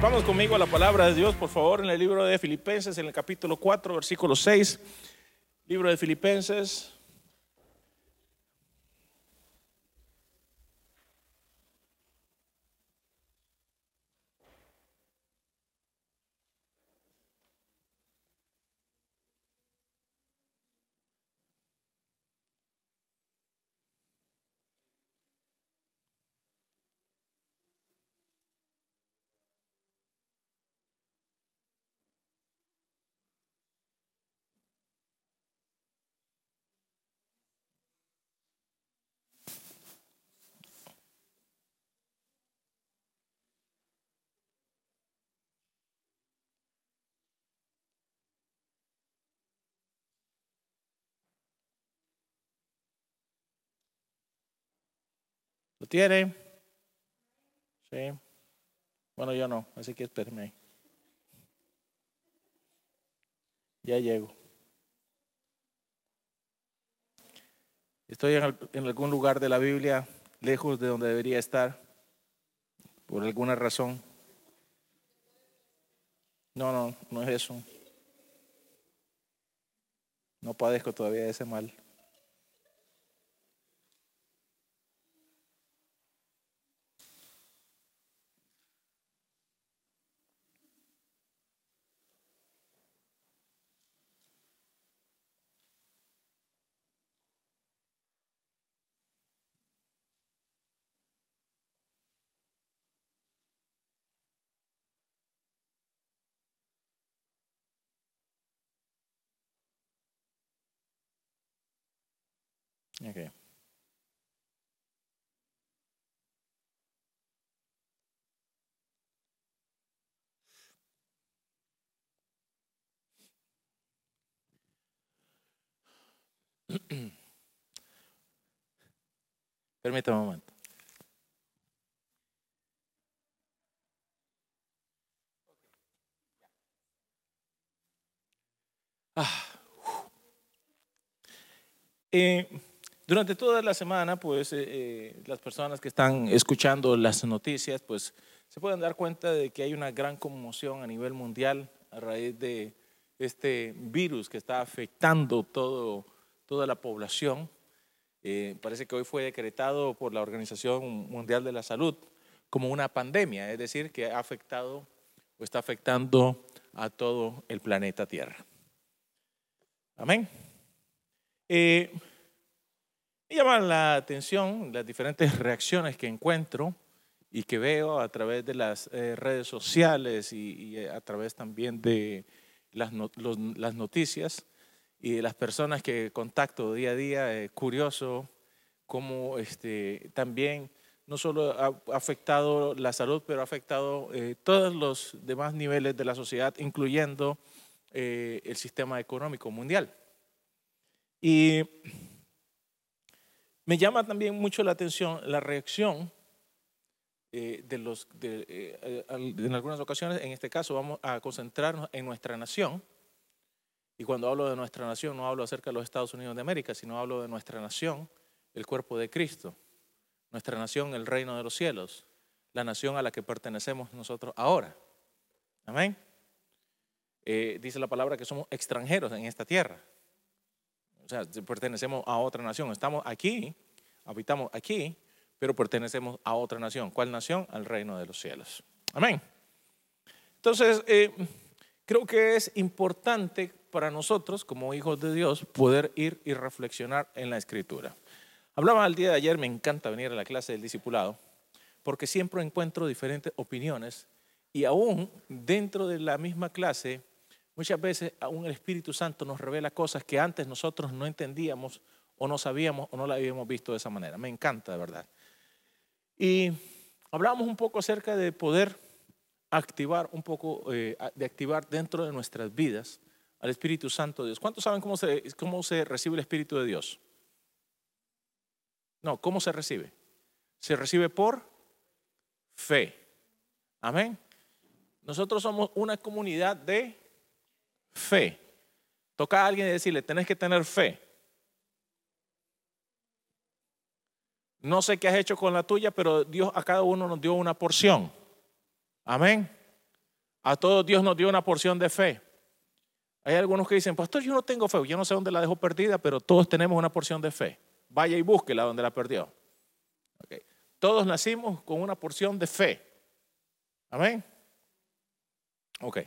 Vamos conmigo a la palabra de Dios, por favor, en el libro de Filipenses, en el capítulo 4, versículo 6. Libro de Filipenses. Tiene? Sí. Bueno, yo no, así que espérame. Ya llego. Estoy en, en, algún lugar de la Biblia lejos de donde debería estar, por alguna razón. No, no, no es eso. No padezco todavía ese mal. Okay. Permítame un momento. Ah. Eh, durante toda la semana, pues eh, eh, las personas que están escuchando las noticias, pues se pueden dar cuenta de que hay una gran conmoción a nivel mundial a raíz de este virus que está afectando todo, toda la población. Eh, parece que hoy fue decretado por la Organización Mundial de la Salud como una pandemia, es decir, que ha afectado o está afectando a todo el planeta Tierra. Amén. Me llaman la atención las diferentes reacciones que encuentro y que veo a través de las eh, redes sociales y, a través también de las, las, noticias y de las personas que contacto día a día. Eh, curioso cómo este, también no solo ha afectado la salud, pero ha afectado eh, todos los demás niveles de la sociedad, incluyendo el sistema económico mundial. Y me llama también mucho la atención la reacción eh, de los, eh, en algunas ocasiones, en este caso vamos a concentrarnos en nuestra nación. Y cuando hablo de nuestra nación, no hablo acerca de los Estados Unidos de América, sino hablo de nuestra nación, el cuerpo de Cristo. Nuestra nación, el reino de los cielos. La nación a la que pertenecemos nosotros ahora. Amén. Eh, dice la palabra que somos extranjeros en esta tierra. O sea, pertenecemos a otra nación. Estamos aquí, habitamos aquí, pero pertenecemos a otra nación. ¿Cuál nación? Al reino de los cielos. Amén. Entonces, eh, creo que es importante para nosotros, como hijos de Dios, poder ir y reflexionar en la escritura. Hablaba el día de ayer, me encanta venir a la clase del discipulado, porque siempre encuentro diferentes opiniones y aún dentro de la misma clase Muchas veces aún el Espíritu Santo nos revela cosas que antes nosotros no entendíamos o no sabíamos o no la habíamos visto de esa manera. Me encanta, de verdad. Y hablamos un poco acerca de poder activar un poco, eh, de activar dentro de nuestras vidas al Espíritu Santo de Dios. ¿Cuántos saben cómo se, cómo se recibe el Espíritu de Dios? No, ¿cómo se recibe? Se recibe por fe. Amén. Nosotros somos una comunidad de fe. Toca a alguien y decirle, tenés que tener fe. No sé qué has hecho con la tuya, pero Dios a cada uno nos dio una porción. Amén. A todos Dios nos dio una porción de fe. Hay algunos que dicen, pastor, yo no tengo fe. Yo no sé dónde la dejo perdida, pero todos tenemos una porción de fe. Vaya y búsquela donde la perdió. Todos nacimos con una porción de fe. Amén. Ok.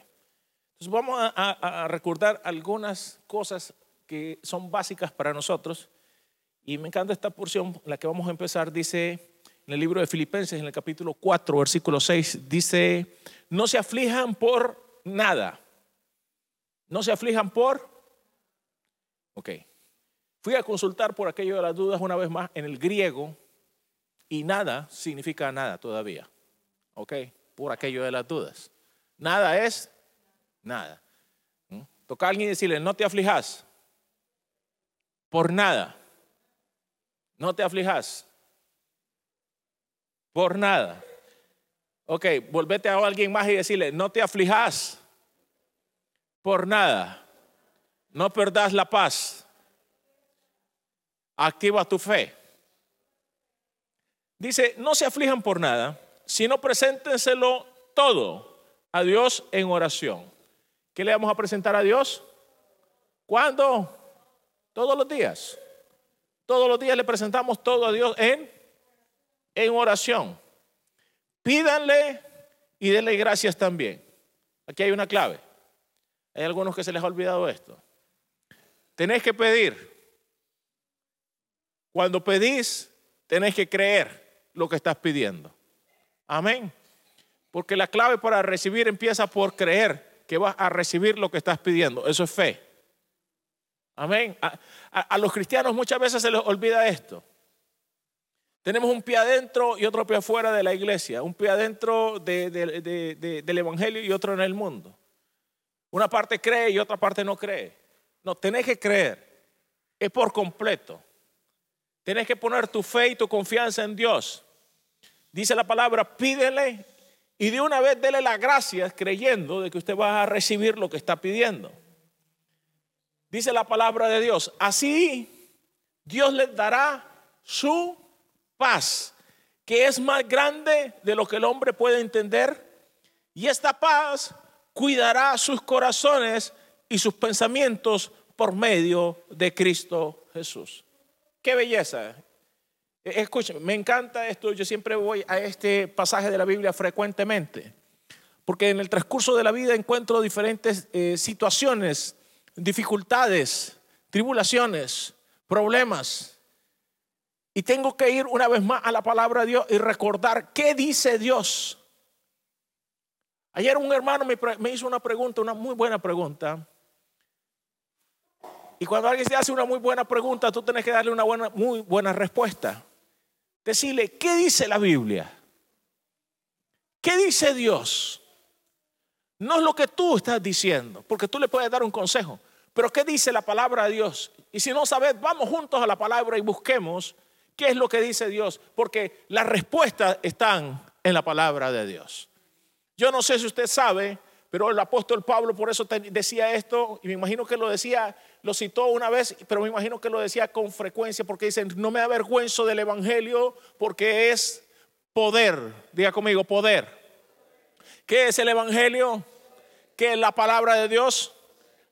Vamos a, a recordar algunas cosas que son básicas para nosotros. Y me encanta esta porción, la que vamos a empezar, dice en el libro de Filipenses, en el capítulo 4, versículo 6, dice, no se aflijan por nada. No se aflijan por... Ok. Fui a consultar por aquello de las dudas una vez más en el griego y nada significa nada todavía. Ok. Por aquello de las dudas. Nada es nada. ¿Mm? Toca a alguien y decirle, no te aflijas. Por nada. No te aflijas. Por nada. Ok, volvete a alguien más y decirle, no te aflijas. Por nada. No perdas la paz. Activa tu fe. Dice, no se aflijan por nada, sino preséntenselo todo a Dios en oración. ¿Qué le vamos a presentar a Dios? ¿Cuándo? Todos los días. Todos los días le presentamos todo a Dios en, en oración. Pídanle y denle gracias también. Aquí hay una clave. Hay algunos que se les ha olvidado esto. Tenés que pedir. Cuando pedís, tenés que creer lo que estás pidiendo. Amén. Porque la clave para recibir empieza por creer que vas a recibir lo que estás pidiendo. Eso es fe. Amén. A, los cristianos muchas veces se les olvida esto. Tenemos un pie adentro y otro pie afuera de la iglesia, un pie adentro del Evangelio y otro en el mundo. Una parte cree y otra parte no cree. No, tenés que creer. Es por completo. Tenés que poner tu fe y tu confianza en Dios. Dice la palabra, pídele y de una vez dele las gracias creyendo de que usted va a recibir lo que está pidiendo. Dice la palabra de Dios, así Dios les dará su paz, que es más grande de lo que el hombre puede entender. Y esta paz cuidará sus corazones y sus pensamientos por medio de Cristo Jesús. Qué belleza. Escuchen, me encanta esto. Yo siempre voy a este pasaje de la Biblia frecuentemente, porque en el transcurso de la vida encuentro diferentes eh, situaciones dificultades, tribulaciones, problemas. Y tengo que ir una vez más a la palabra de Dios y recordar qué dice Dios. Ayer un hermano me, hizo una pregunta, una muy buena pregunta. Y cuando alguien te hace una muy buena pregunta, tú tienes que darle una buena, muy buena respuesta. Decirle, ¿qué dice la Biblia? ¿Qué dice Dios? No es lo que tú estás diciendo, porque tú le puedes dar un consejo. Pero ¿qué dice la palabra de Dios? Y si no sabes, vamos juntos a la palabra y busquemos qué es lo que dice Dios, porque las respuestas están en la palabra de Dios. Yo no sé si usted sabe, pero el apóstol Pablo por eso decía esto, y me imagino que lo decía, lo citó una vez, pero me imagino que lo decía con frecuencia, porque dicen, no me avergüenzo del Evangelio, porque es poder, diga conmigo, poder. ¿Qué es el Evangelio? ¿Qué es la palabra de Dios?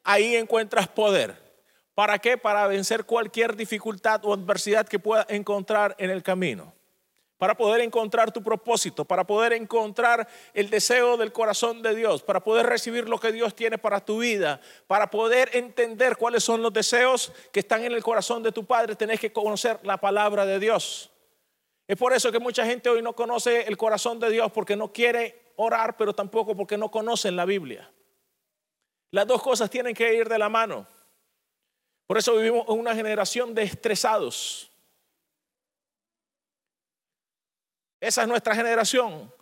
Ahí encuentras poder. ¿Para qué? Para vencer cualquier dificultad o adversidad que pueda encontrar en el camino. Para poder encontrar tu propósito, para poder encontrar el deseo del corazón de Dios, para poder recibir lo que Dios tiene para tu vida, para poder entender cuáles son los deseos que están en el corazón de tu Padre, tenés que conocer la palabra de Dios. Es por eso que mucha gente hoy no conoce el corazón de Dios porque no quiere orar, pero tampoco porque no conocen la Biblia. Las dos cosas tienen que ir de la mano. Por eso vivimos en una generación de estresados. Esa es nuestra generación.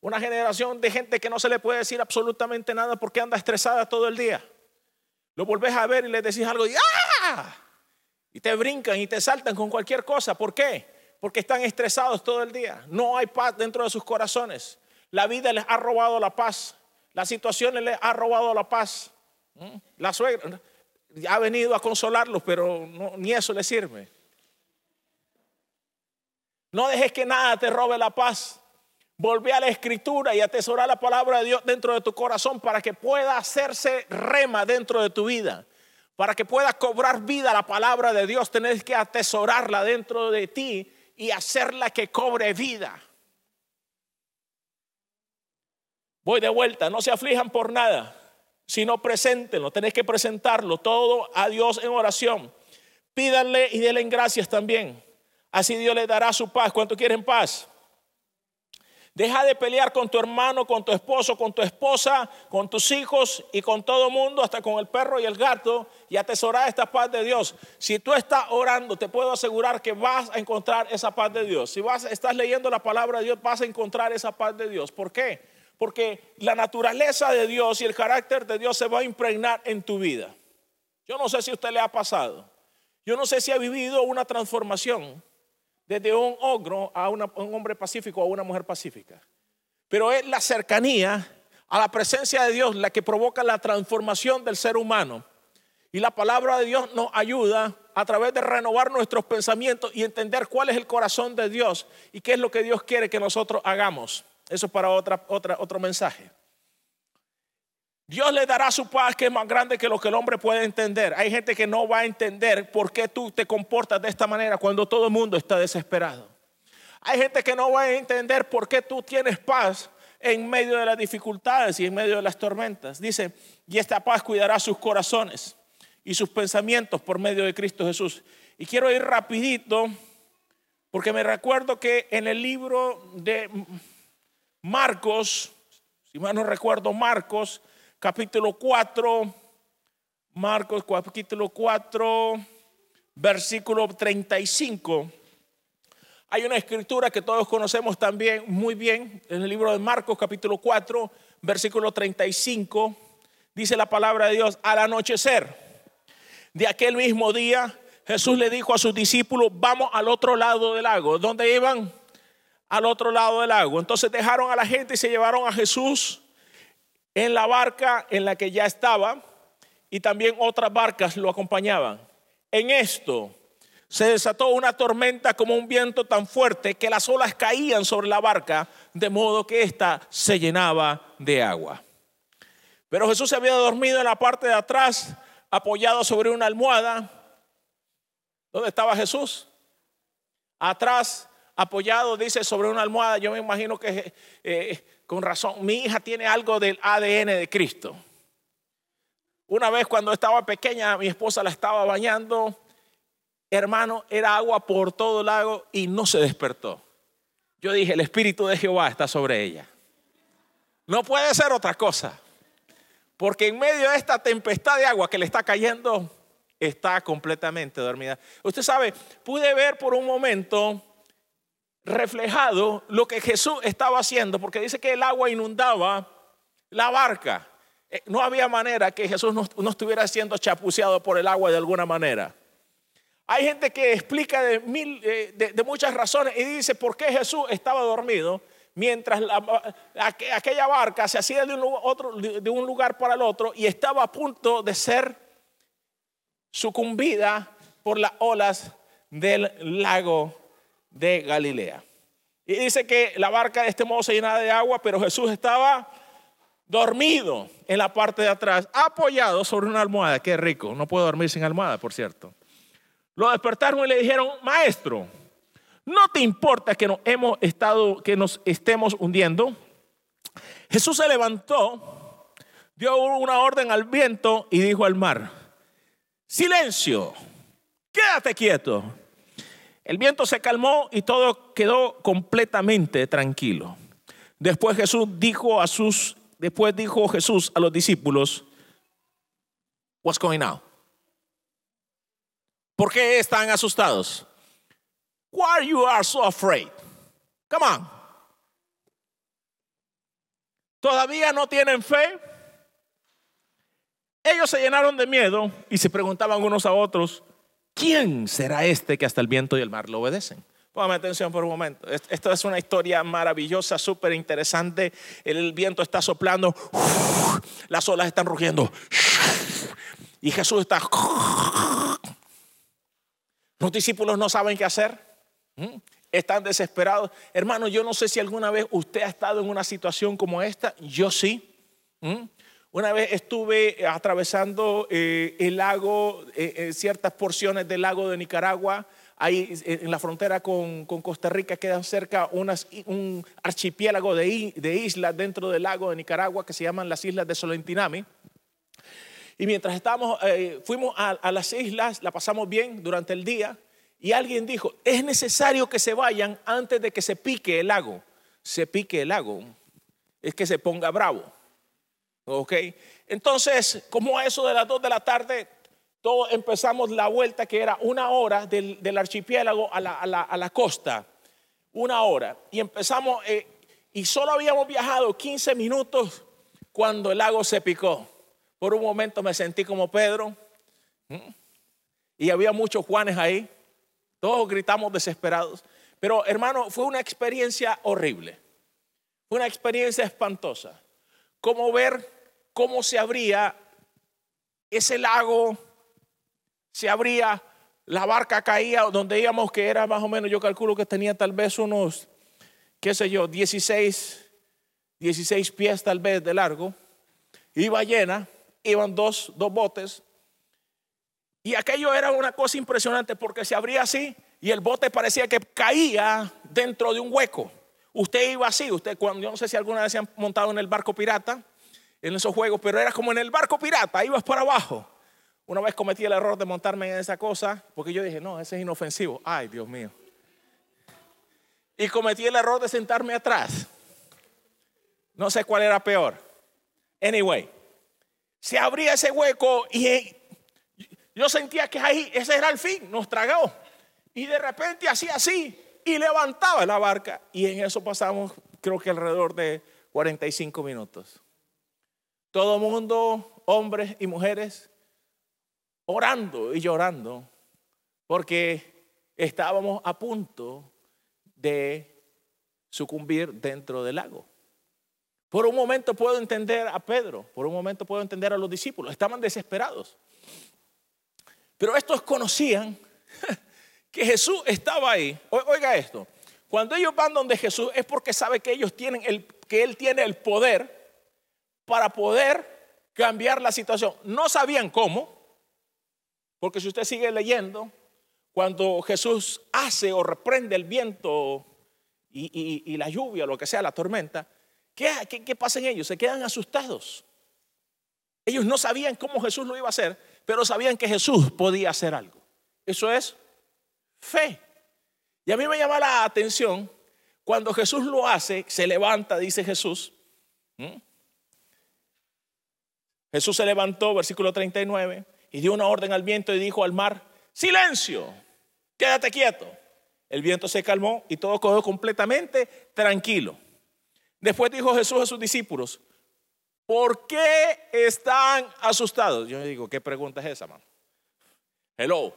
Una generación de gente que no se le puede decir absolutamente nada porque anda estresada todo el día. Lo volvés a ver y le decís algo y ¡ah! Y te brincan y te saltan con cualquier cosa. ¿Por qué? Porque están estresados todo el día. No hay paz dentro de sus corazones. La vida les ha robado la paz. La situación les ha robado la paz. ¿Mm? La suegra ha venido a consolarlos, pero ni eso les sirve. No dejes que nada te robe la paz, Volvé a la escritura y atesorar la palabra de Dios dentro de tu corazón para que pueda hacerse rema dentro de tu vida. Para que pueda cobrar vida la palabra de Dios, tenés que atesorarla dentro de ti y hacerla que cobre vida. Voy de vuelta, no se aflijan por nada, sino preséntenlo, tenés que presentarlo todo a Dios en oración. Pídanle y denle gracias también. Así Dios les dará su paz. ¿Cuánto quieren paz? Deja de pelear con tu hermano, con tu esposo, con tu esposa, con tus hijos y con todo el mundo, hasta con el perro y el gato, y atesorar esta paz de Dios. Si tú estás orando, te puedo asegurar que vas a encontrar esa paz de Dios. Si vas, estás leyendo la palabra de Dios, vas a encontrar esa paz de Dios. ¿Por qué? Porque la naturaleza de Dios y el carácter de Dios se va a impregnar en tu vida. Yo no sé si a usted le ha pasado. Yo no sé si ha vivido una transformación desde un ogro a un hombre pacífico a una mujer pacífica. Pero es la cercanía a la presencia de Dios la que provoca la transformación del ser humano. Y la palabra de Dios nos ayuda a través de renovar nuestros pensamientos y entender cuál es el corazón de Dios y qué es lo que Dios quiere que nosotros hagamos. Eso es para otra, otra, otro mensaje. Dios le dará su paz que es más grande que lo que el hombre puede entender. Hay gente que no va a entender por qué tú te comportas de esta manera cuando todo el mundo está desesperado. Hay gente que no va a entender por qué tú tienes paz en medio de las dificultades y en medio de las tormentas. Dice, y esta paz cuidará sus corazones y sus pensamientos por medio de Cristo Jesús. Y quiero ir rapidito porque me recuerdo que en el libro de Marcos, si mal no recuerdo, Marcos, capítulo 4, Marcos capítulo 4, versículo 35. Hay una escritura que todos conocemos también muy bien en el libro de Marcos capítulo 4, versículo 35. Dice la palabra de Dios, al anochecer de aquel mismo día, Jesús le dijo a sus discípulos, vamos al otro lado del lago. ¿Dónde iban? Al otro lado del lago. Entonces dejaron a la gente y se llevaron a Jesús en la barca en la que ya estaba y también otras barcas lo acompañaban. En esto se desató una tormenta como un viento tan fuerte que las olas caían sobre la barca, de modo que ésta se llenaba de agua. Pero Jesús se había dormido en la parte de atrás, apoyado sobre una almohada. ¿Dónde estaba Jesús? Atrás, apoyado, dice, sobre una almohada. Yo me imagino que eh, con razón, mi hija tiene algo del ADN de Cristo. Una vez cuando estaba pequeña, mi esposa la estaba bañando, hermano, era agua por todo el lago y no se despertó. Yo dije, el Espíritu de Jehová está sobre ella. No puede ser otra cosa, porque en medio de esta tempestad de agua que le está cayendo, está completamente dormida. Usted sabe, pude ver por un momento reflejado lo que Jesús estaba haciendo, porque dice que el agua inundaba la barca. Eh, no había manera que Jesús no, estuviera siendo chapuceado por el agua de alguna manera. Hay gente que explica de, mil, eh, de, muchas razones y dice por qué Jesús estaba dormido mientras aquella barca se hacía de un lugar para el otro y estaba a punto de ser sucumbida por las olas del lago de Galilea. Y dice que la barca de este modo se llenaba de agua, pero Jesús estaba dormido en la parte de atrás, apoyado sobre una almohada. Qué rico, no puedo dormir sin almohada, por cierto. Lo despertaron y le dijeron, maestro, ¿no te importa que nos hemos estado, que nos estemos hundiendo? Jesús se levantó, dio una orden al viento y dijo al mar, silencio, quédate quieto. El viento se calmó y todo quedó completamente tranquilo. Después Jesús dijo a sus después dijo Jesús a los discípulos, What's going on? ¿Por qué están asustados? Why you are so afraid? Come on. ¿Todavía no tienen fe? Ellos se llenaron de miedo y se preguntaban unos a otros, ¿quién será este que hasta el viento y el mar lo obedecen? Póngame atención por un momento. Esto es una historia maravillosa, súper interesante. El viento está soplando, las olas están rugiendo. Y Jesús está... Los discípulos no saben qué hacer. ¿Mm? están desesperados. Hermano, yo no sé si alguna vez usted ha estado en una situación como esta. Yo sí. Una vez estuve atravesando eh, el lago, eh, ciertas porciones del lago de Nicaragua ahí en la frontera con, Costa Rica queda cerca un archipiélago de, islas dentro del lago de Nicaragua que se llaman las islas de Solentinami. Y mientras estábamos, eh, fuimos a, a las islas, la pasamos bien durante el día y alguien dijo, es necesario que se vayan antes de que se pique el lago. Se pique el lago, es que se ponga bravo. ¿Ok? Entonces, como a eso de las 2 de la tarde, todos empezamos la vuelta que era una hora del, archipiélago a la, costa, una hora. Y empezamos, eh, y solo habíamos viajado 15 minutos cuando el lago se picó. Por un momento me sentí como Pedro. Y había muchos Juanes ahí. Todos gritamos desesperados. Pero hermano, fue una experiencia horrible. Fue una experiencia espantosa. Como ver cómo se abría ese lago se abría, la barca caía donde íbamos, que era más o menos, yo calculo que tenía tal vez unos, qué sé yo, 16, 16 pies tal vez de largo. Iba llena, iban dos, dos botes. Y aquello era una cosa impresionante porque se abría así y el bote parecía que caía dentro de un hueco. Usted iba así, usted cuando yo no sé si alguna vez se han montado en el barco pirata, en esos juegos, pero era como en el barco pirata, ibas para abajo. Una vez cometí el error de montarme en esa cosa, porque yo dije, no, ese es inofensivo. Ay, Dios mío. Y cometí el error de sentarme atrás. No sé cuál era peor. Anyway, se abría ese hueco y yo sentía que ahí, ese era el fin, nos tragó. Y de repente hacía así y levantaba la barca. Y en eso pasamos, creo que alrededor de 45 minutos. Todo mundo, hombres y mujeres, orando y llorando porque estábamos a punto de sucumbir dentro del lago. Por un momento puedo entender a Pedro, por un momento puedo entender a los discípulos, estaban desesperados. Pero estos conocían que Jesús estaba ahí. Oiga esto, cuando ellos van donde Jesús es porque sabe que ellos tienen el que él tiene el poder para poder cambiar la situación. No sabían cómo, porque si usted sigue leyendo, cuando Jesús hace o reprende el viento y, la lluvia, lo que sea, la tormenta, ¿qué, ¿qué, pasa en ellos? Se quedan asustados. Ellos no sabían cómo Jesús lo iba a hacer, pero sabían que Jesús podía hacer algo. Eso es fe. Y a mí me llama la atención cuando Jesús lo hace, se levanta, dice Jesús. Jesús se levantó, versículo 39, y dio una orden al viento y dijo al mar, silencio, quédate quieto. El viento se calmó y todo quedó completamente tranquilo. Después dijo Jesús a sus discípulos, ¿por qué están asustados? Yo digo, ¿qué pregunta es esa, man? Hello,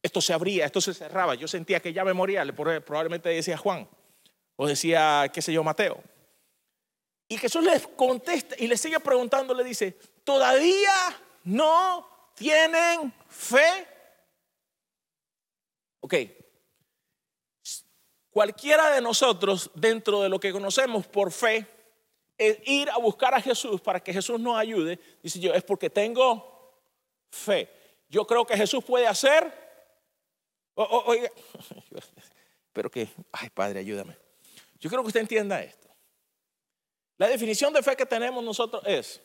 esto se abría, esto se cerraba. Yo sentía que ya me moría, probablemente decía Juan o decía, qué sé yo, Mateo. Y Jesús les contesta y le sigue preguntando, le dice, todavía no tienen fe. Ok. Cualquiera de nosotros, dentro de lo que conocemos por fe, es ir a buscar a Jesús para que Jesús nos ayude. Dice yo, es porque tengo fe. Yo creo que Jesús puede hacer. oiga, pero que, ay Padre, ayúdame. Yo creo que usted entienda esto. La definición de fe que tenemos nosotros es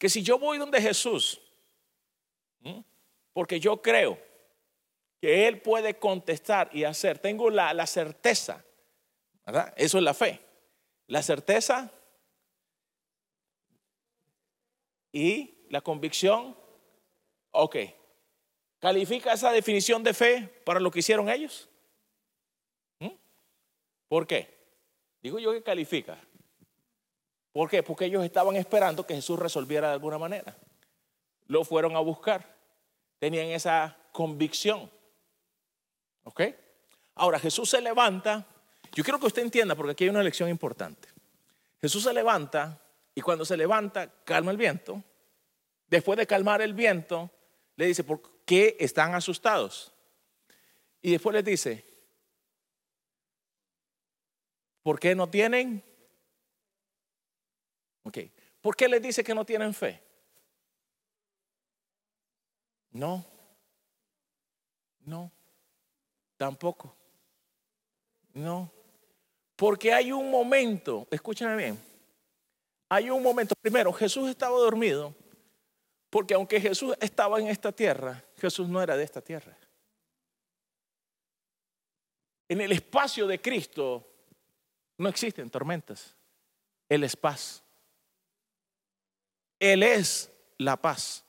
que si yo voy donde Jesús. Porque yo creo que Él puede contestar y hacer. Tengo la, certeza, ¿verdad? Eso es la fe. La certeza y la convicción. Ok. ¿Califica esa definición de fe para lo que hicieron ellos? ¿Por qué? Digo yo que califica. ¿Por qué? Porque ellos estaban esperando que Jesús resolviera de alguna manera lo fueron a buscar. Tenían esa convicción. ¿Ok? Ahora Jesús se levanta. Yo quiero que usted entienda porque aquí hay una lección importante. Jesús se levanta y cuando se levanta calma el viento. Después de calmar el viento, le dice, ¿por qué están asustados? Y después les dice, ¿Por qué no tienen? Ok. ¿Por qué les dice que no tienen fe? No. No. Tampoco. No. Porque hay un momento, escúchame bien, hay un momento, primero, Jesús estaba dormido, porque aunque Jesús estaba en esta tierra, Jesús no era de esta tierra. En el espacio de Cristo no existen tormentas. Él es paz. Él es la paz.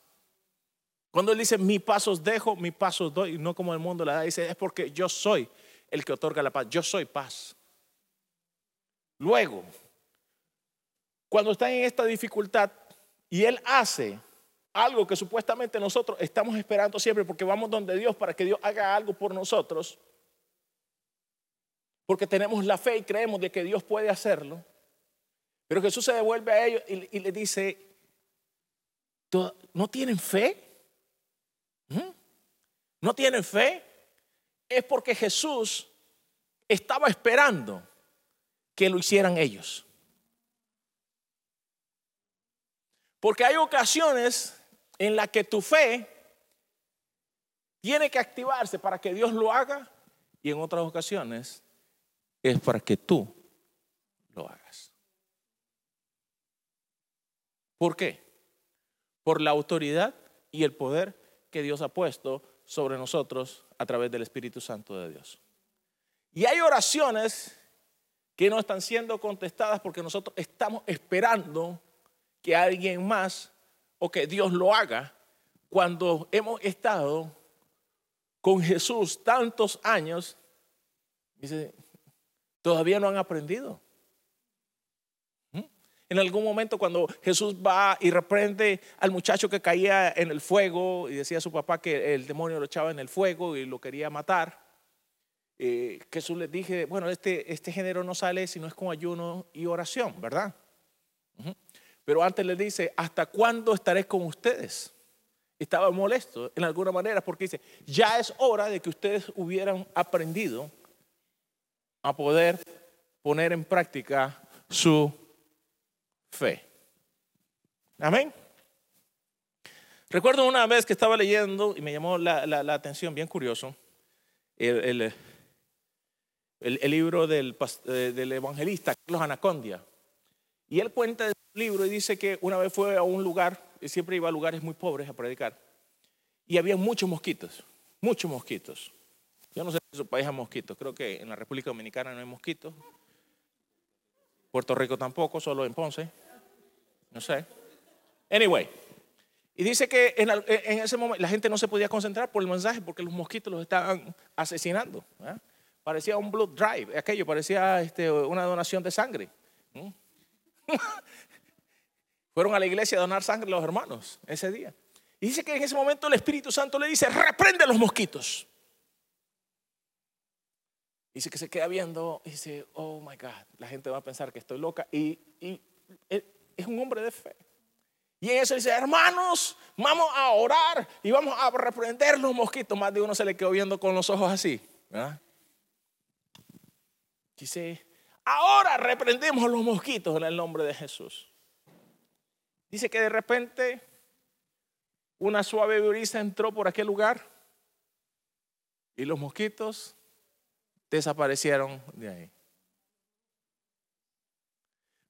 Cuando Él dice, mi pasos dejo, mi pasos doy, no como el mundo la da, dice, es porque yo soy el que otorga la paz. Yo soy paz. Luego, cuando está en esta dificultad y Él hace algo que supuestamente nosotros estamos esperando siempre porque vamos donde Dios para que Dios haga algo por nosotros, porque tenemos la fe y creemos de que Dios puede hacerlo, pero Jesús se devuelve a ellos y, le dice, ¿no tienen fe? ¿Mm? ¿No tienen fe? Es porque Jesús estaba esperando que lo hicieran ellos. Porque hay ocasiones en las que tu fe tiene que activarse para que Dios lo haga y en otras ocasiones es para que tú lo hagas. ¿Por qué? Por la autoridad y el poder que Dios ha puesto sobre nosotros a través del Espíritu Santo de Dios. Y hay oraciones que no están siendo contestadas porque nosotros estamos esperando que alguien más o que Dios lo haga cuando hemos estado con Jesús tantos años. Todavía no han aprendido. En algún momento cuando Jesús va y reprende al muchacho que caía en el fuego y decía a su papá que el demonio lo echaba en el fuego y lo quería matar, eh, Jesús les dije, bueno, este, este género no sale si no es con ayuno y oración, ¿verdad? Pero antes le dice, ¿hasta cuándo estaré con ustedes? Estaba molesto en alguna manera porque dice, ya es hora de que ustedes hubieran aprendido a poder poner en práctica su fe. Amén. Recuerdo una vez que estaba leyendo y me llamó la, atención, bien curioso, el el, libro del, eh, del, evangelista Carlos Anacondia. Y él cuenta de su libro y dice que una vez fue a un lugar, y siempre iba a lugares muy pobres a predicar, y había muchos mosquitos, muchos mosquitos. Yo no sé si en su país hay mosquitos, creo que en la República Dominicana no hay mosquitos. Puerto Rico tampoco, solo en Ponce. No sé. Anyway. Y dice que en, en, ese momento la gente no se podía concentrar por el mensaje porque los mosquitos los estaban asesinando. Parecía un blood drive, aquello parecía este, una donación de sangre. Fueron a la iglesia a donar sangre los hermanos ese día. Y dice que en ese momento el Espíritu Santo le dice, reprende los mosquitos. Dice que se queda viendo y dice, oh my God, la gente va a pensar que estoy loca. Y, es un hombre de fe. Y en eso dice, hermanos, vamos a orar y vamos a reprender los mosquitos. Más de uno se le quedó viendo con los ojos así. Dice, ahora reprendemos los mosquitos en el nombre de Jesús. Dice que de repente una suave brisa entró por aquel lugar y los mosquitos desaparecieron de ahí.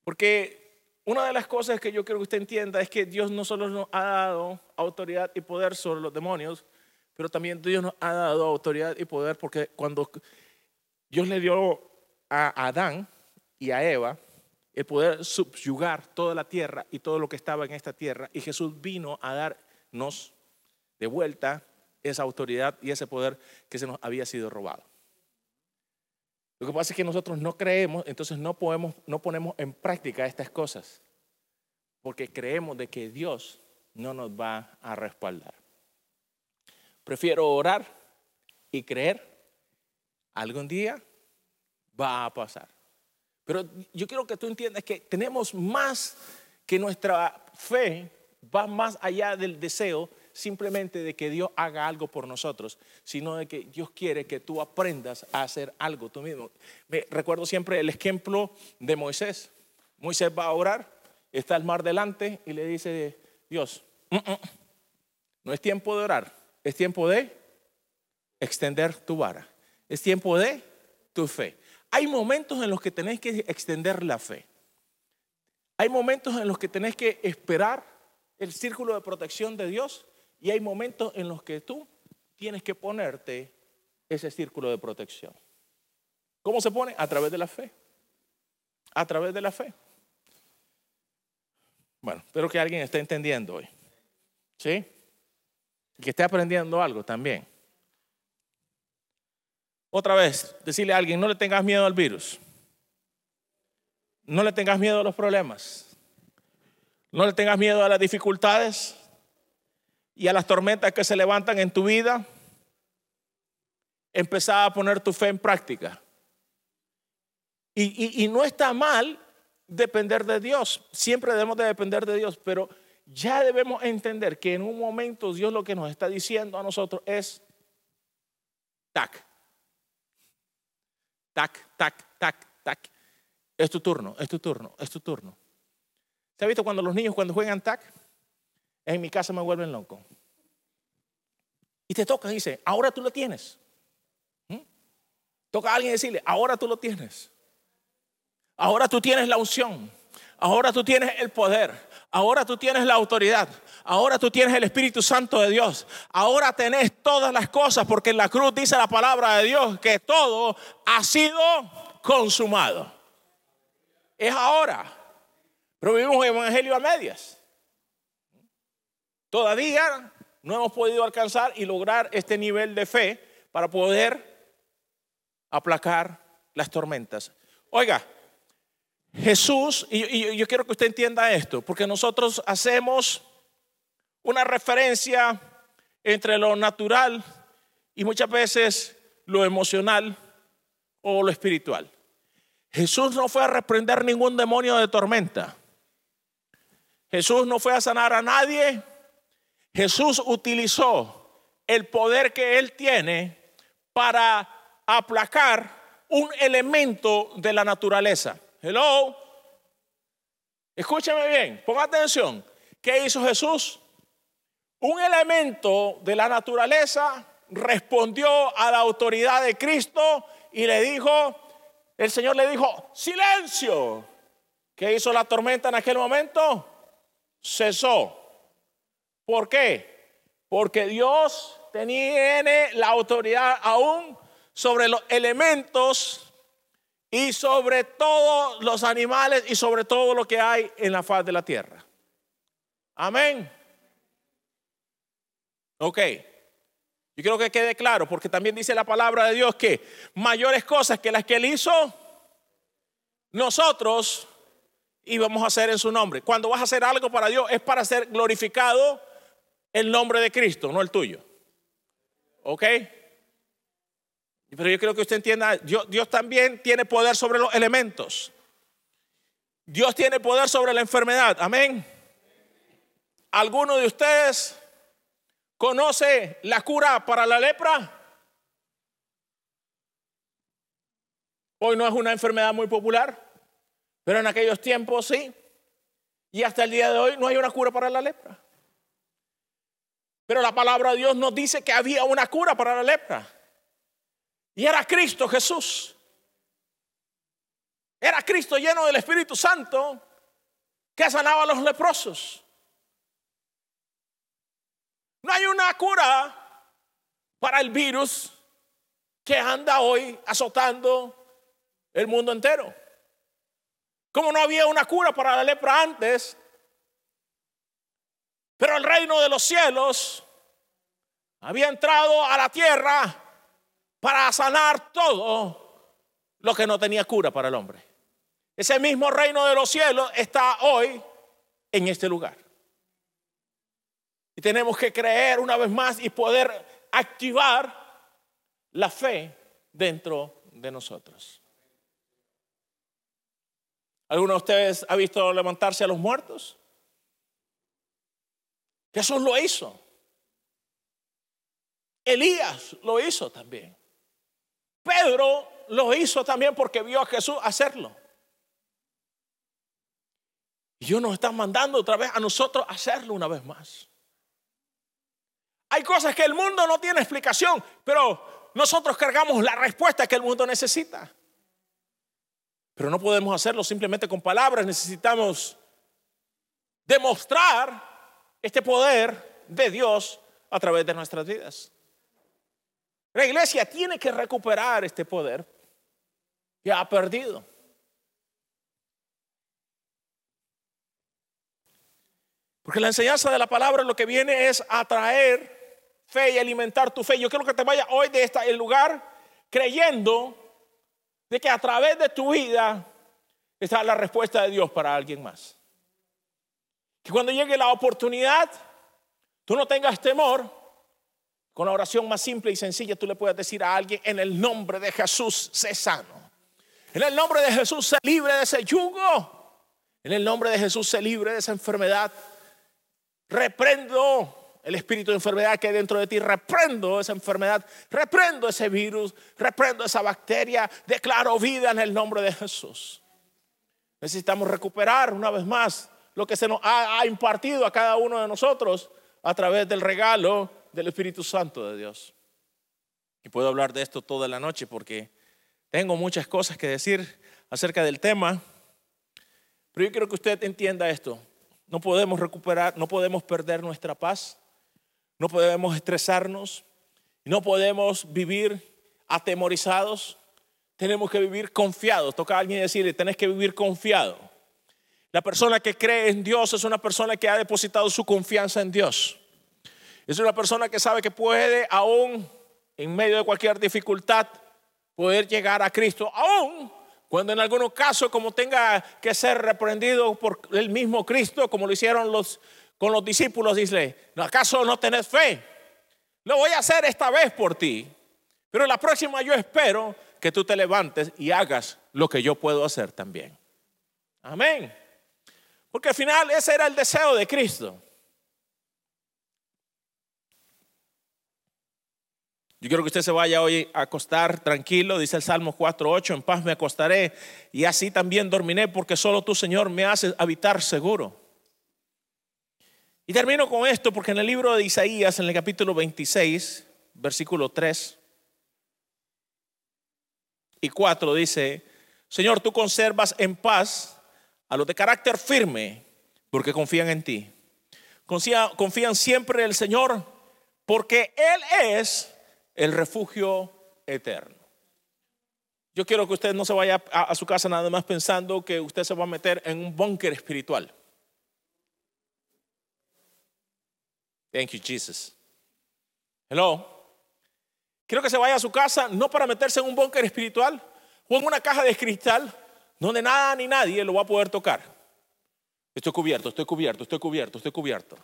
Porque una de las cosas que yo quiero que usted entienda es que Dios no solo nos ha dado autoridad y poder sobre los demonios, pero también Dios nos ha dado autoridad y poder porque cuando Dios le dio a Adán y a Eva el poder subyugar toda la tierra y todo lo que estaba en esta tierra. Y Jesús vino a darnos de vuelta esa autoridad y ese poder que se nos había sido robado. Lo que pasa es que nosotros no creemos, entonces no, podemos, no ponemos en práctica estas cosas, porque creemos de que Dios no nos va a respaldar. Prefiero orar y creer algún día va a pasar. Pero yo quiero que tú entiendas que tenemos más que nuestra fe va más allá del deseo simplemente de que Dios haga algo por nosotros, sino de que Dios quiere que tú aprendas a hacer algo tú mismo. Me recuerdo siempre el ejemplo de Moisés. Moisés va a orar, está el mar delante y le dice, Dios, mm, mm, no es tiempo de orar, es tiempo de extender tu vara, es tiempo de tu fe. Hay momentos en los que tenés que extender la fe. Hay momentos en los que tenés que esperar el círculo de protección de Dios y hay momentos en los que tú tienes que ponerte ese círculo de protección. ¿Cómo se pone? A través de la fe. A través de la fe. Bueno, espero que alguien esté entendiendo hoy. ¿Sí? Que esté aprendiendo algo también. Otra vez, decirle a alguien, no le tengas miedo al virus. No le tengas miedo a los problemas. No le tengas miedo a las dificultades y a las tormentas que se levantan en tu vida. Empezá a poner tu fe en práctica. Y, y, no está mal depender de Dios. Siempre debemos de depender de Dios, pero ya debemos entender que en un momento Dios lo que nos está diciendo a nosotros es, tac, tac, tac, tac, tac. Es tu turno, es tu turno, es tu turno. ¿Se ha visto cuando los niños cuando juegan tac? En mi casa me vuelven loco. Y te tocan y dice, ahora tú lo tienes. ¿Mm? Toca a alguien decirle, ahora tú lo tienes. Ahora tú tienes la unción. Ahora tú tienes el poder. Ahora tú tienes la autoridad. Ahora tú tienes el Espíritu Santo de Dios. Ahora tenés todas las cosas porque en la cruz dice la palabra de Dios que todo ha sido consumado es ahora. Pero vivimos un evangelio a medias. Todavía no hemos podido alcanzar y lograr este nivel de fe para poder aplacar las tormentas. Oiga, Jesús, y, yo quiero que usted entienda esto, porque nosotros hacemos una referencia entre lo natural y muchas veces lo emocional o lo espiritual. Jesús no fue a reprender ningún demonio de tormenta. Jesús no fue a sanar a nadie. Jesús utilizó el poder que él tiene para aplacar un elemento de la naturaleza. Hello. Escúcheme bien, ponga atención. ¿Qué hizo Jesús? Un elemento de la naturaleza respondió a la autoridad de Cristo y le dijo, el Señor le dijo, silencio. ¿Qué hizo la tormenta en aquel momento? Cesó. ¿Por qué? Porque Dios tiene la autoridad aún sobre los elementos y sobre todos los animales y sobre todo lo que hay en la faz de la tierra. Amén. Ok. Yo quiero que quede claro, porque también dice la palabra de Dios que mayores cosas que las que Él hizo, nosotros íbamos a hacer en su nombre. Cuando vas a hacer algo para Dios es para ser glorificado el nombre de Cristo, no el tuyo. ¿Ok? Pero yo quiero que usted entienda, Dios, Dios también tiene poder sobre los elementos. Dios tiene poder sobre la enfermedad. Amén. Algunos de ustedes ¿Conoce la cura para la lepra? Hoy no es una enfermedad muy popular, pero en aquellos tiempos sí. Y hasta el día de hoy no hay una cura para la lepra. Pero la palabra de Dios nos dice que había una cura para la lepra. Y era Cristo Jesús. Era Cristo lleno del Espíritu Santo que sanaba a los leprosos. No hay una cura para el virus que anda hoy azotando el mundo entero. Como no había una cura para la lepra antes, pero el reino de los cielos había entrado a la tierra para sanar todo lo que no tenía cura para el hombre. Ese mismo reino de los cielos está hoy en este lugar. Y tenemos que creer una vez más y poder activar la fe dentro de nosotros. ¿Alguno de ustedes ha visto levantarse a los muertos? Jesús lo hizo. Elías lo hizo también. Pedro lo hizo también porque vio a Jesús hacerlo. Y Dios nos está mandando otra vez a nosotros hacerlo una vez más. Hay cosas que el mundo no tiene explicación, pero nosotros cargamos la respuesta que el mundo necesita. Pero no podemos hacerlo simplemente con palabras, necesitamos demostrar este poder de Dios a través de nuestras vidas. La iglesia tiene que recuperar este poder que ha perdido. Porque la enseñanza de la palabra lo que viene es atraer fe y alimentar tu fe. Yo quiero que te vayas hoy de este lugar creyendo de que a través de tu vida está la respuesta de Dios para alguien más. Que cuando llegue la oportunidad, tú no tengas temor. Con la oración más simple y sencilla, tú le puedes decir a alguien, en el nombre de Jesús, sé sano. En el nombre de Jesús, sé libre de ese yugo. En el nombre de Jesús, sé libre de esa enfermedad. Reprendo el espíritu de enfermedad que hay dentro de ti. Reprendo esa enfermedad. Reprendo ese virus. Reprendo esa bacteria. Declaro vida en el nombre de Jesús. Necesitamos recuperar una vez más lo que se nos ha, impartido a cada uno de nosotros a través del regalo del Espíritu Santo de Dios. Y puedo hablar de esto toda la noche porque tengo muchas cosas que decir acerca del tema, pero yo quiero que usted entienda esto. No podemos recuperar, no podemos perder nuestra paz, no podemos estresarnos, no podemos vivir atemorizados, tenemos que vivir confiados. Toca a alguien decirle, tenés que vivir confiado. La persona que cree en Dios es una persona que ha depositado su confianza en Dios. Es una persona que sabe que puede aún en medio de cualquier dificultad poder llegar a Cristo, aún cuando en algunos casos como tenga que ser reprendido por el mismo Cristo, como lo hicieron los, con los discípulos, dice, ¿acaso no tenés fe? Lo voy a hacer esta vez por ti, pero la próxima yo espero que tú te levantes y hagas lo que yo puedo hacer también. Amén. Porque al final ese era el deseo de Cristo. Yo quiero que usted se vaya hoy a acostar tranquilo, dice el Salmo 4.8, en paz me acostaré y así también dormiré porque solo tú, Señor, me haces habitar seguro. Y termino con esto porque en el libro de Isaías, en el capítulo 26, versículo 3 y 4, dice, Señor, tú conservas en paz a los de carácter firme, porque confían en ti. Confían, siempre en el Señor, porque Él es el refugio eterno. Yo quiero que usted no se vaya a, su casa nada más pensando que usted se va a meter en un búnker espiritual. Thank you, Jesus. Hello. Quiero que se vaya a su casa no para meterse en un búnker espiritual o en una caja de cristal donde nada ni nadie lo va a poder tocar. Estoy cubierto, estoy cubierto, estoy cubierto, estoy cubierto.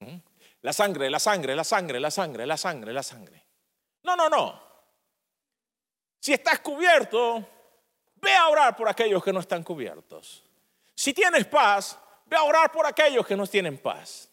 ¿Mm? La sangre, la sangre, la sangre, la sangre, la sangre, la sangre. No, no, no. Si estás cubierto, ve a orar por aquellos que no están cubiertos. Si tienes paz, ve a orar por aquellos que no tienen paz.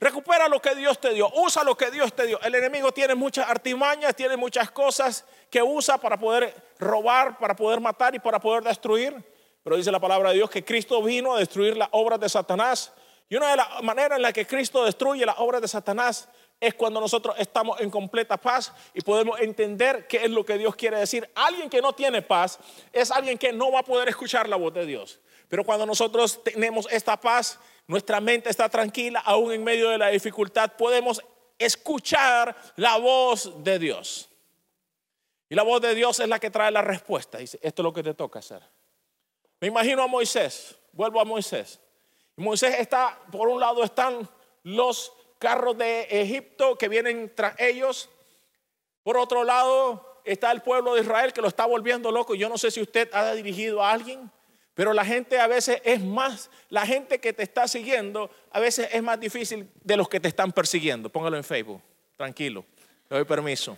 Recupera lo que Dios te dio, usa lo que Dios te dio. El enemigo tiene muchas artimañas, tiene muchas cosas que usa para poder robar, para poder matar y para poder destruir. Pero dice la palabra de Dios que Cristo vino a destruir las obras de Satanás. Y una de las maneras en la que Cristo destruye las obras de Satanás es cuando nosotros estamos en completa paz y podemos entender qué es lo que Dios quiere decir. Alguien que no tiene paz es alguien que no va a poder escuchar la voz de Dios. Pero cuando nosotros tenemos esta paz, nuestra mente está tranquila, aún en medio de la dificultad, podemos escuchar la voz de Dios. Y la voz de Dios es la que trae la respuesta. Dice, esto es lo que te toca hacer. Me imagino a Moisés, vuelvo a Moisés. Moisés está, por un lado están los carros de Egipto que vienen tras ellos. Por otro lado está el pueblo de Israel que lo está volviendo loco. Yo no sé si usted ha dirigido a alguien pero la gente a veces es más, la gente que te está siguiendo a veces es más difícil de los que te están persiguiendo. Póngalo en Facebook, tranquilo, le doy permiso.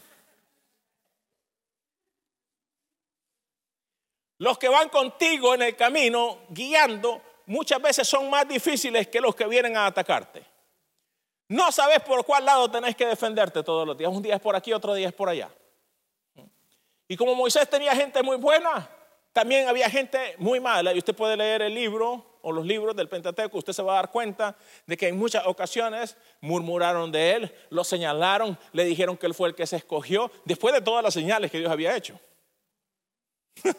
Los que van contigo en el camino, guiando, muchas veces son más difíciles que los que vienen a atacarte. No sabes por cuál lado tenés que defenderte todos los días. Un día es por aquí, otro día es por allá. Y como Moisés tenía gente muy buena, también había gente muy mala. Y usted puede leer el libro o los libros del Pentateuco, usted se va a dar cuenta de que en muchas ocasiones murmuraron de él, lo señalaron, le dijeron que él fue el que se escogió, después de todas las señales que Dios había hecho.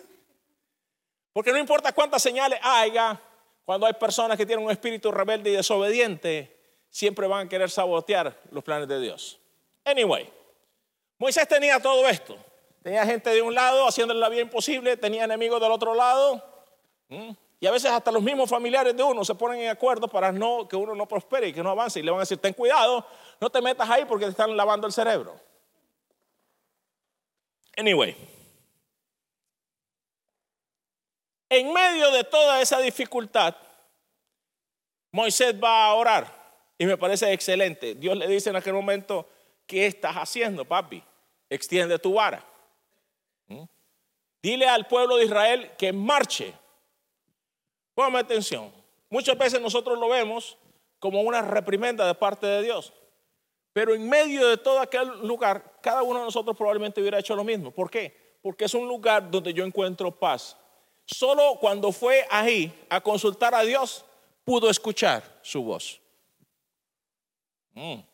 Porque no importa cuántas señales haya, cuando hay personas que tienen un espíritu rebelde y desobediente, siempre van a querer sabotear los planes de Dios. Anyway, Moisés tenía todo esto. Tenía gente de un lado haciéndole la vida imposible, tenía enemigos del otro lado. Y a veces hasta los mismos familiares de uno se ponen en acuerdo para no, que uno no prospere y que no avance. Y le van a decir, ten cuidado, no te metas ahí porque te están lavando el cerebro. Anyway. En medio de toda esa dificultad, Moisés va a orar. Y me parece excelente. Dios le dice en aquel momento, ¿qué estás haciendo, papi? Extiende tu vara. Dile al pueblo de Israel que marche. Póngame atención. Muchas veces nosotros lo vemos como una reprimenda de parte de Dios. Pero en medio de todo aquel lugar, cada uno de nosotros probablemente hubiera hecho lo mismo. ¿Por qué? Porque es un lugar donde yo encuentro paz. Solo cuando fue ahí a consultar a Dios, pudo escuchar su voz. Mm.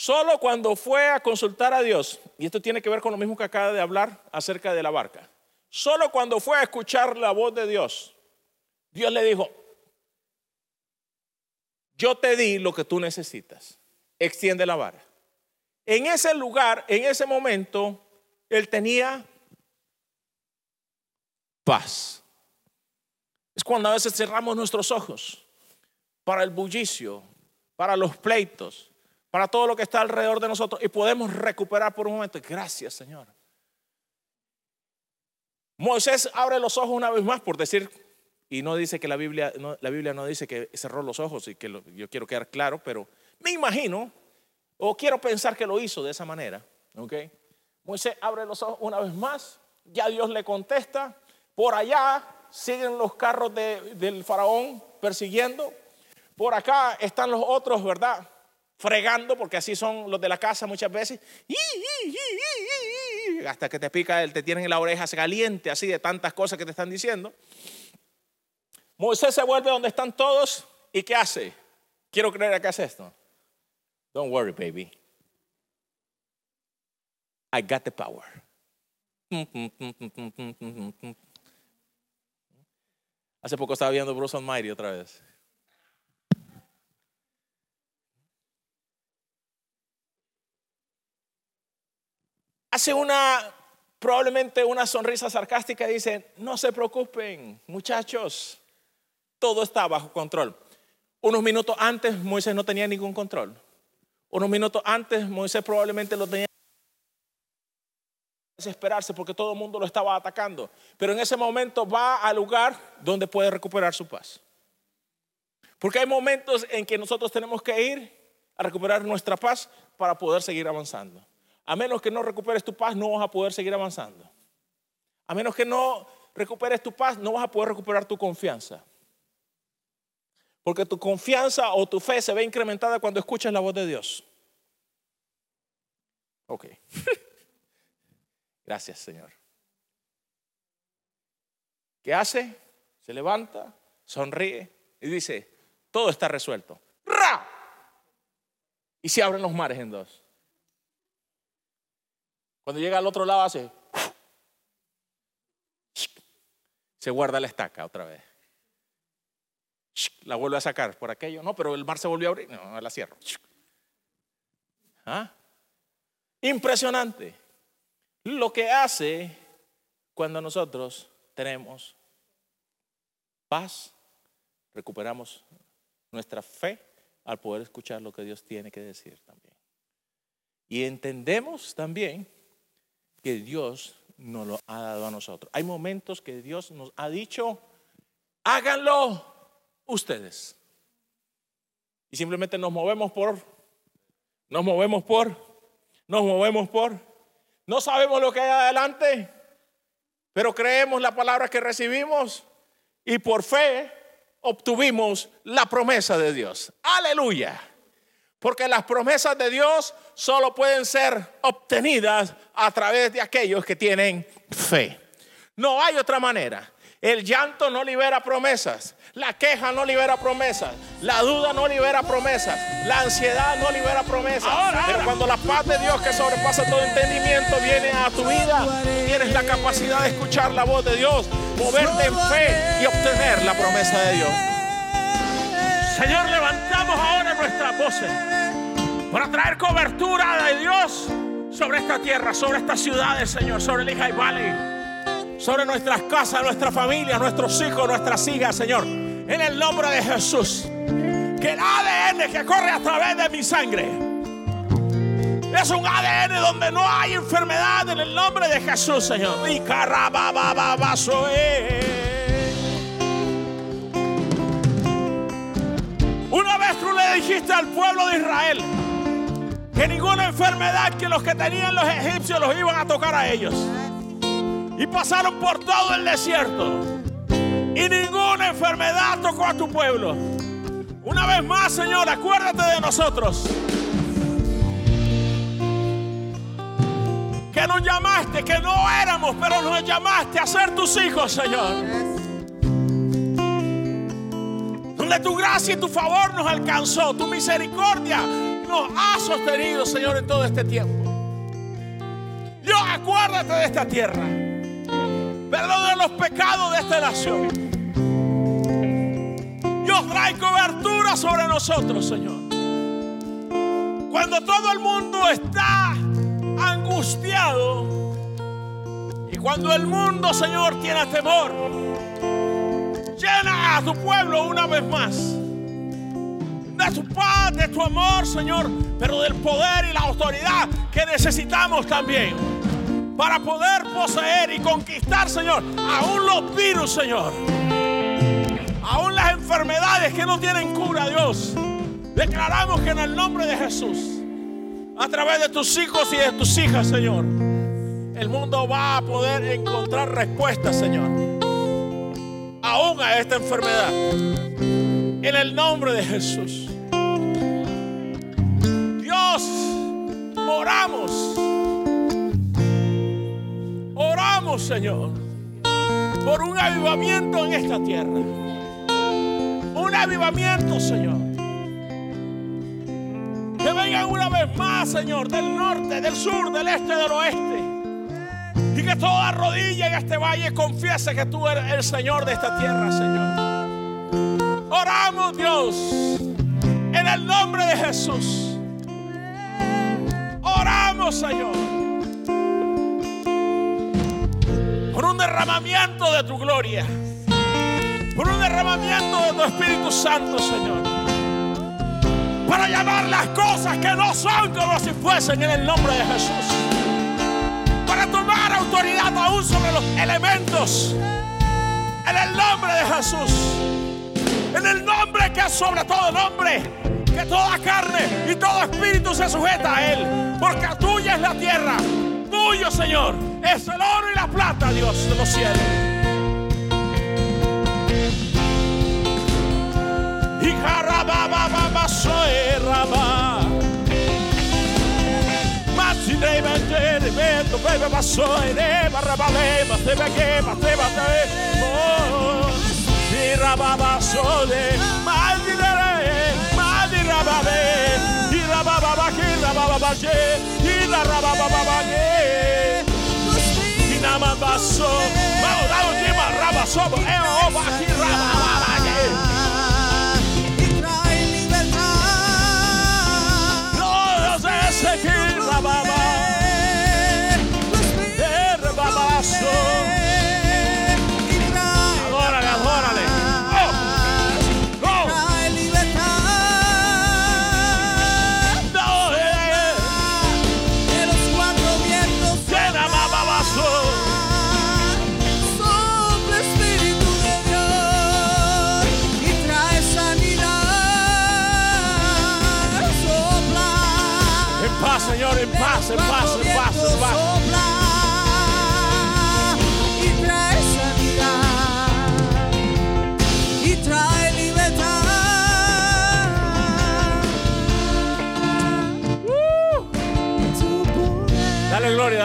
Solo cuando fue a consultar a Dios, y esto tiene que ver con lo mismo que acaba de hablar acerca de la barca, solo cuando fue a escuchar la voz de Dios, Dios le dijo, yo te di lo que tú necesitas, extiende la vara. En ese lugar, en ese momento, él tenía paz. Es cuando a veces cerramos nuestros ojos para el bullicio, para los pleitos, para todo lo que está alrededor de nosotros y podemos recuperar por un momento. Gracias, Señor. Moisés abre los ojos una vez más por decir, y no dice que la Biblia no, la Biblia no dice que cerró los ojos y que yo quiero quedar claro, pero me imagino o quiero pensar que lo hizo de esa manera. ¿ok? Moisés abre los ojos una vez más, ya Dios le contesta, por allá siguen los carros del faraón persiguiendo, por acá están los otros, ¿verdad? Fregando, porque así son los de la casa muchas veces. Hasta que te pica, te tienen la oreja caliente, así de tantas cosas que te están diciendo. Moisés se vuelve donde están todos y ¿qué hace? Quiero creer que hace esto. Don't worry, baby. I got the power. Hace poco estaba viendo Bruce Almighty otra vez. Hace una, probablemente una sonrisa sarcástica y dice, no se preocupen, muchachos, todo está bajo control. Unos minutos antes Moisés no tenía ningún control. Unos minutos antes Moisés probablemente lo tenía desesperarse porque todo el mundo lo estaba atacando. Pero en ese momento va al lugar donde puede recuperar su paz. Porque hay momentos en que nosotros tenemos que ir a recuperar nuestra paz para poder seguir avanzando. A menos que no recuperes tu paz, no vas a poder seguir avanzando. A menos que no recuperes tu paz, no vas a poder recuperar tu confianza. Porque tu confianza o tu fe se ve incrementada cuando escuchas la voz de Dios. Ok. Gracias, Señor. ¿Qué hace? Se levanta, sonríe y dice, todo está resuelto. ¡Ra! Y se abren los mares en dos. Cuando llega al otro lado hace... Se guarda la estaca otra vez. La vuelve a sacar por aquello. No, pero el mar se volvió a abrir. No, la cierro. ¿Ah? Impresionante. Lo que hace cuando nosotros tenemos paz, recuperamos nuestra fe al poder escuchar lo que Dios tiene que decir también. Y entendemos también que Dios nos lo ha dado a nosotros. Hay momentos que Dios nos ha dicho, háganlo ustedes. Y simplemente nos movemos por, nos movemos por, nos movemos por. No sabemos lo que hay adelante, pero creemos la palabra que recibimos y por fe obtuvimos la promesa de Dios? Aleluya. Porque las promesas de Dios solo pueden ser obtenidas a través de aquellos que tienen fe. No hay otra manera. El llanto no libera promesas. La queja no libera promesas. La duda no libera promesas. La ansiedad no libera promesas. Pero cuando la paz de Dios que sobrepasa todo entendimiento viene a tu vida, tienes la capacidad de escuchar la voz de Dios, moverte en fe y obtener la promesa de Dios. Señor, levantamos ahora nuestras voces para traer cobertura de Dios sobre esta tierra, sobre estas ciudades, Señor, sobre el High Valley, sobre nuestras casas, nuestra familia, nuestros hijos, nuestras hijas, Señor. En el nombre de Jesús. Que el ADN que corre a través de mi sangre es un ADN donde no hay enfermedad en el nombre de Jesús, Señor. Y Una tú le dijiste al pueblo de Israel que ninguna enfermedad que los que tenían los egipcios los iban a tocar a ellos. Y pasaron por todo el desierto. Y ninguna enfermedad tocó a tu pueblo. Una vez más, Señor, acuérdate de nosotros. Que nos llamaste, que no éramos, pero nos llamaste a ser tus hijos, Señor donde tu gracia y tu favor nos alcanzó, tu misericordia nos ha sostenido, Señor, en todo este tiempo. Dios, acuérdate de esta tierra. Perdona los pecados de esta nación. Dios trae cobertura sobre nosotros, Señor. Cuando todo el mundo está angustiado y cuando el mundo, Señor, tiene temor, Llena a tu pueblo una vez más. De tu paz, de tu amor, Señor, pero del poder y la autoridad que necesitamos también para poder poseer y conquistar, Señor, aún los virus, Señor. Aún las enfermedades que no tienen cura, Dios. Declaramos que en el nombre de Jesús, a través de tus hijos y de tus hijas, Señor, el mundo va a poder encontrar respuestas, Señor aún a esta enfermedad. En el nombre de Jesús. Dios, oramos. Oramos, Señor, por un avivamiento en esta tierra. Un avivamiento, Señor. Que vengan una vez más, Señor, del norte, del sur, del este, del oeste y que toda rodilla en este valle confiese que tú eres el Señor de esta tierra, Señor. Oramos, Dios, en el nombre de Jesús. Oramos, Señor. Por un derramamiento de tu gloria. Por un derramamiento de tu Espíritu Santo, Señor. Para llamar las cosas que no son como si fuesen en el nombre de Jesús autoridad aún sobre los elementos. En el nombre de Jesús. En el nombre que es sobre todo nombre. Que toda carne y todo espíritu se sujeta a Él. Porque tuya es la tierra. Tuyo, Señor, es el oro y la plata, Dios de los cielos. Y Sine manje de vento bebe basso e ne barrabale ma te bege ma te ma te oh di rababa sole ma di re ma di rabale di rababa ba che rababa ba che di la rababa ba ba che di nama basso ma ora di ma rabasso e o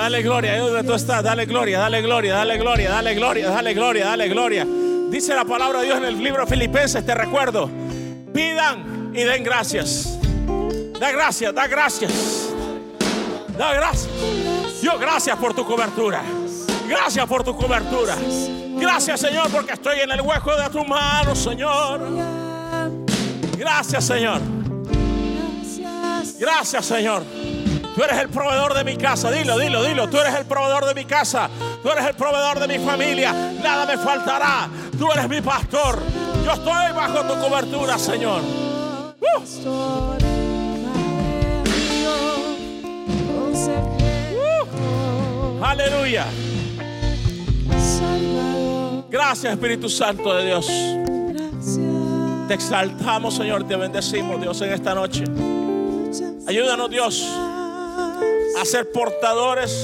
dale gloria. Ahí donde tú estás, dale gloria, dale gloria, dale gloria, dale gloria, dale gloria, dale gloria. Dice la palabra de Dios en el libro Filipenses, te recuerdo. Pidan y den gracias. Da gracias, da gracias. Da gracias. Dios, gracias por tu cobertura. Gracias por tu cobertura. Gracias, Señor, porque estoy en el hueco de tu mano, Señor. Gracias, Señor. Gracias, Señor. Tú eres el proveedor de mi casa. Dilo, dilo, dilo. Tú eres el proveedor de mi casa. Tú eres el proveedor de mi familia. Nada me faltará. Tú eres mi pastor. Yo estoy bajo tu cobertura, Señor. Uh. Uh. Aleluya. Gracias, Espíritu Santo de Dios. Te exaltamos, Señor. Te bendecimos, Dios, en esta noche. Ayúdanos, Dios, a ser portadores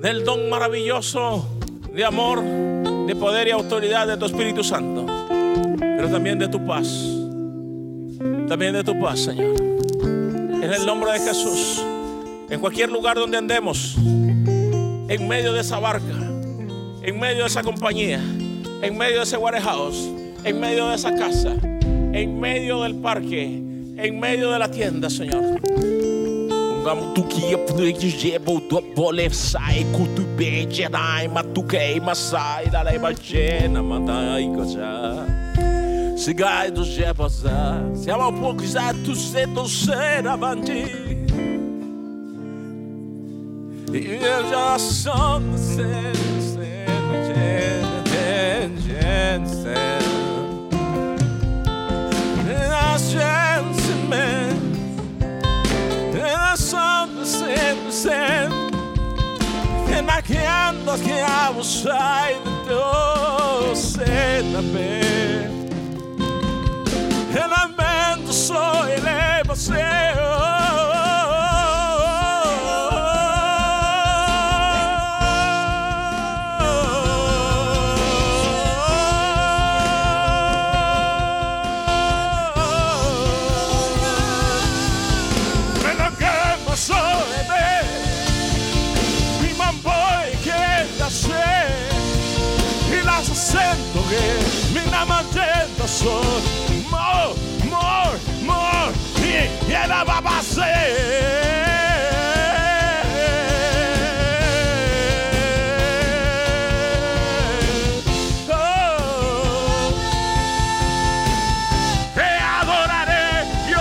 del don maravilloso de amor, de poder y autoridad de tu Espíritu Santo, pero también de tu paz. También de tu paz, Señor. En el nombre de Jesús, en cualquier lugar donde andemos, en medio de esa barca, en medio de esa compañía, en medio de ese warehouse, en medio de esa casa, en medio del parque, en medio de la tienda, Señor. na mutuquia pro que je voltou a bole sai curto bem je na ima tu queima sai da leva je na manda aí coja se gai do je passar se ela um pouco já tu se tu ser avanti e eu já sou você Chance, man. Sempre, And I can't look outside the door, said the. And I meant to say, magenta so more more. More e e la baba Te adoraré, yo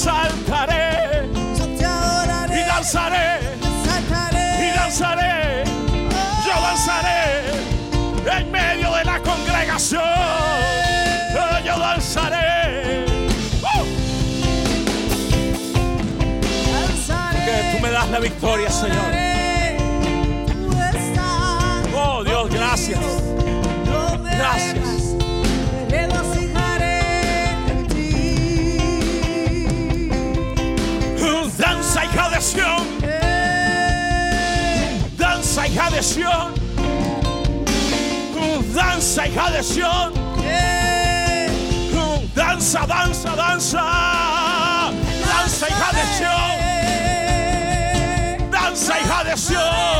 Señor. Yo te exaltaré y danzaré, y danzaré, yo danzaré en medio de la congregación. Yo danzaré. ¡Uh! Que tú me das la victoria, Señor. Oh Dios, gracias. Gracias. Danza hija de Sión. Danza hija de Sión. Danza. Danza, danza, danza. Hija de Sión. Danza hija de Sión.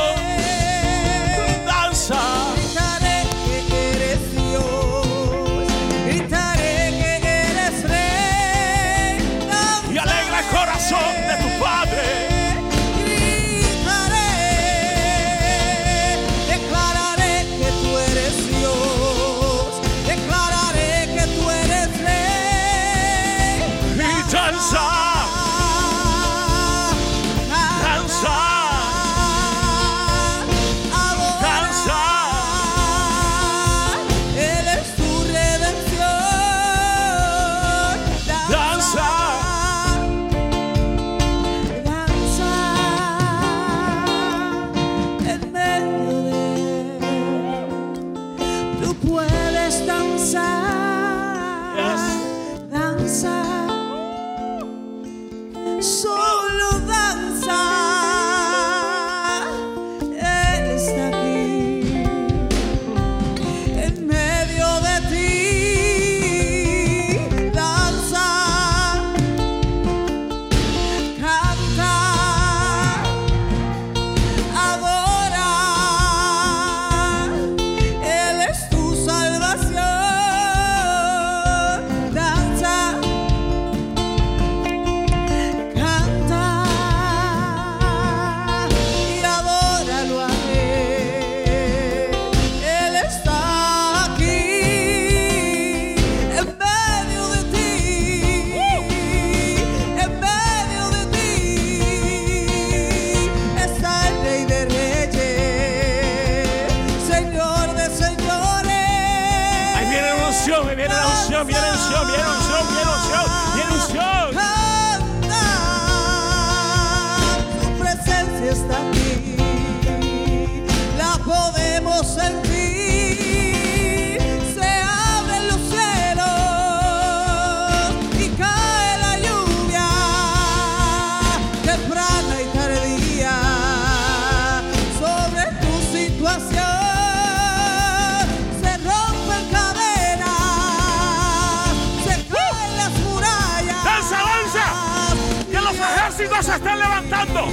Se están levantando.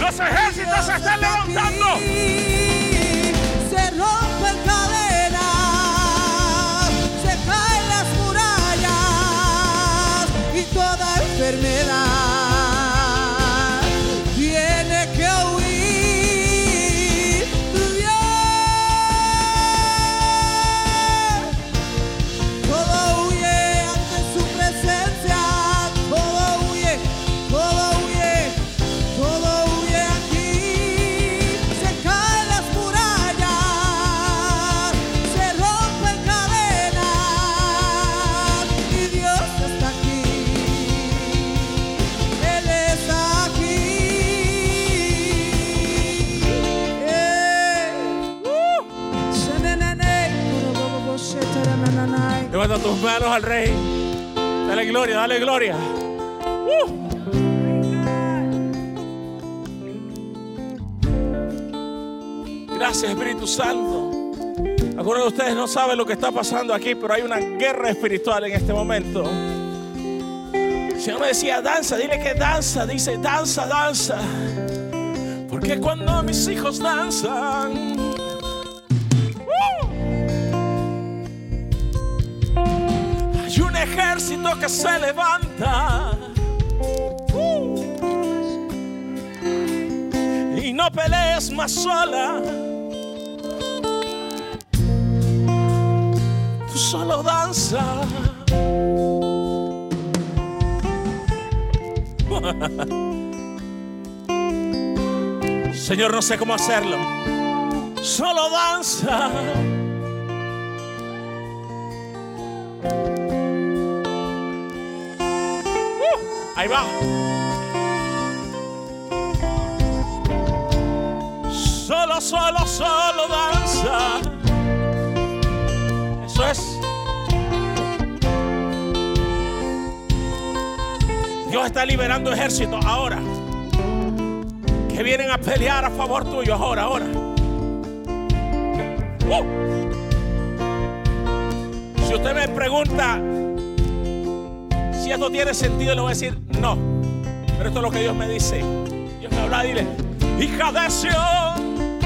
Los ejércitos se están levantando. Al rey. Dale gloria, dale gloria. Uh. Gracias Espíritu Santo. Algunos de ustedes no saben lo que está pasando aquí, pero hay una guerra espiritual en este momento. El Señor me decía, danza, dile que danza, dice, danza, danza. Porque cuando mis hijos danzan, ejército que se levanta. ¡Uh! Y no pelees más sola. Solo danza. Señor, no sé cómo hacerlo. Solo danza. Ahí va. Solo, solo, solo danza. Eso es. Dios está liberando ejércitos ahora. Que vienen a pelear a favor tuyo ahora, ahora. Uh. Si usted me pregunta si esto tiene sentido, le voy a decir no. Pero esto es lo que Dios me dice. Dios me habla, dile, hija de Sion,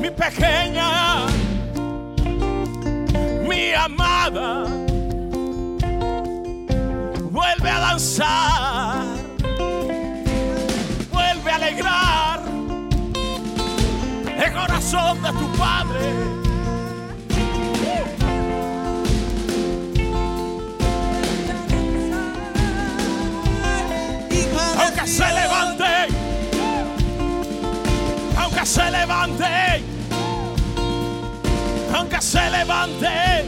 mi pequeña, mi amada, vuelve a danzar, vuelve a alegrar el corazón de tu padre. Se levante, aunque se levante, aunque se levante,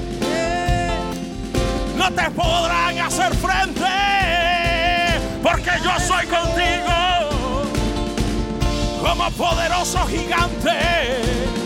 no te podrán hacer frente, porque yo soy contigo, como poderoso gigante.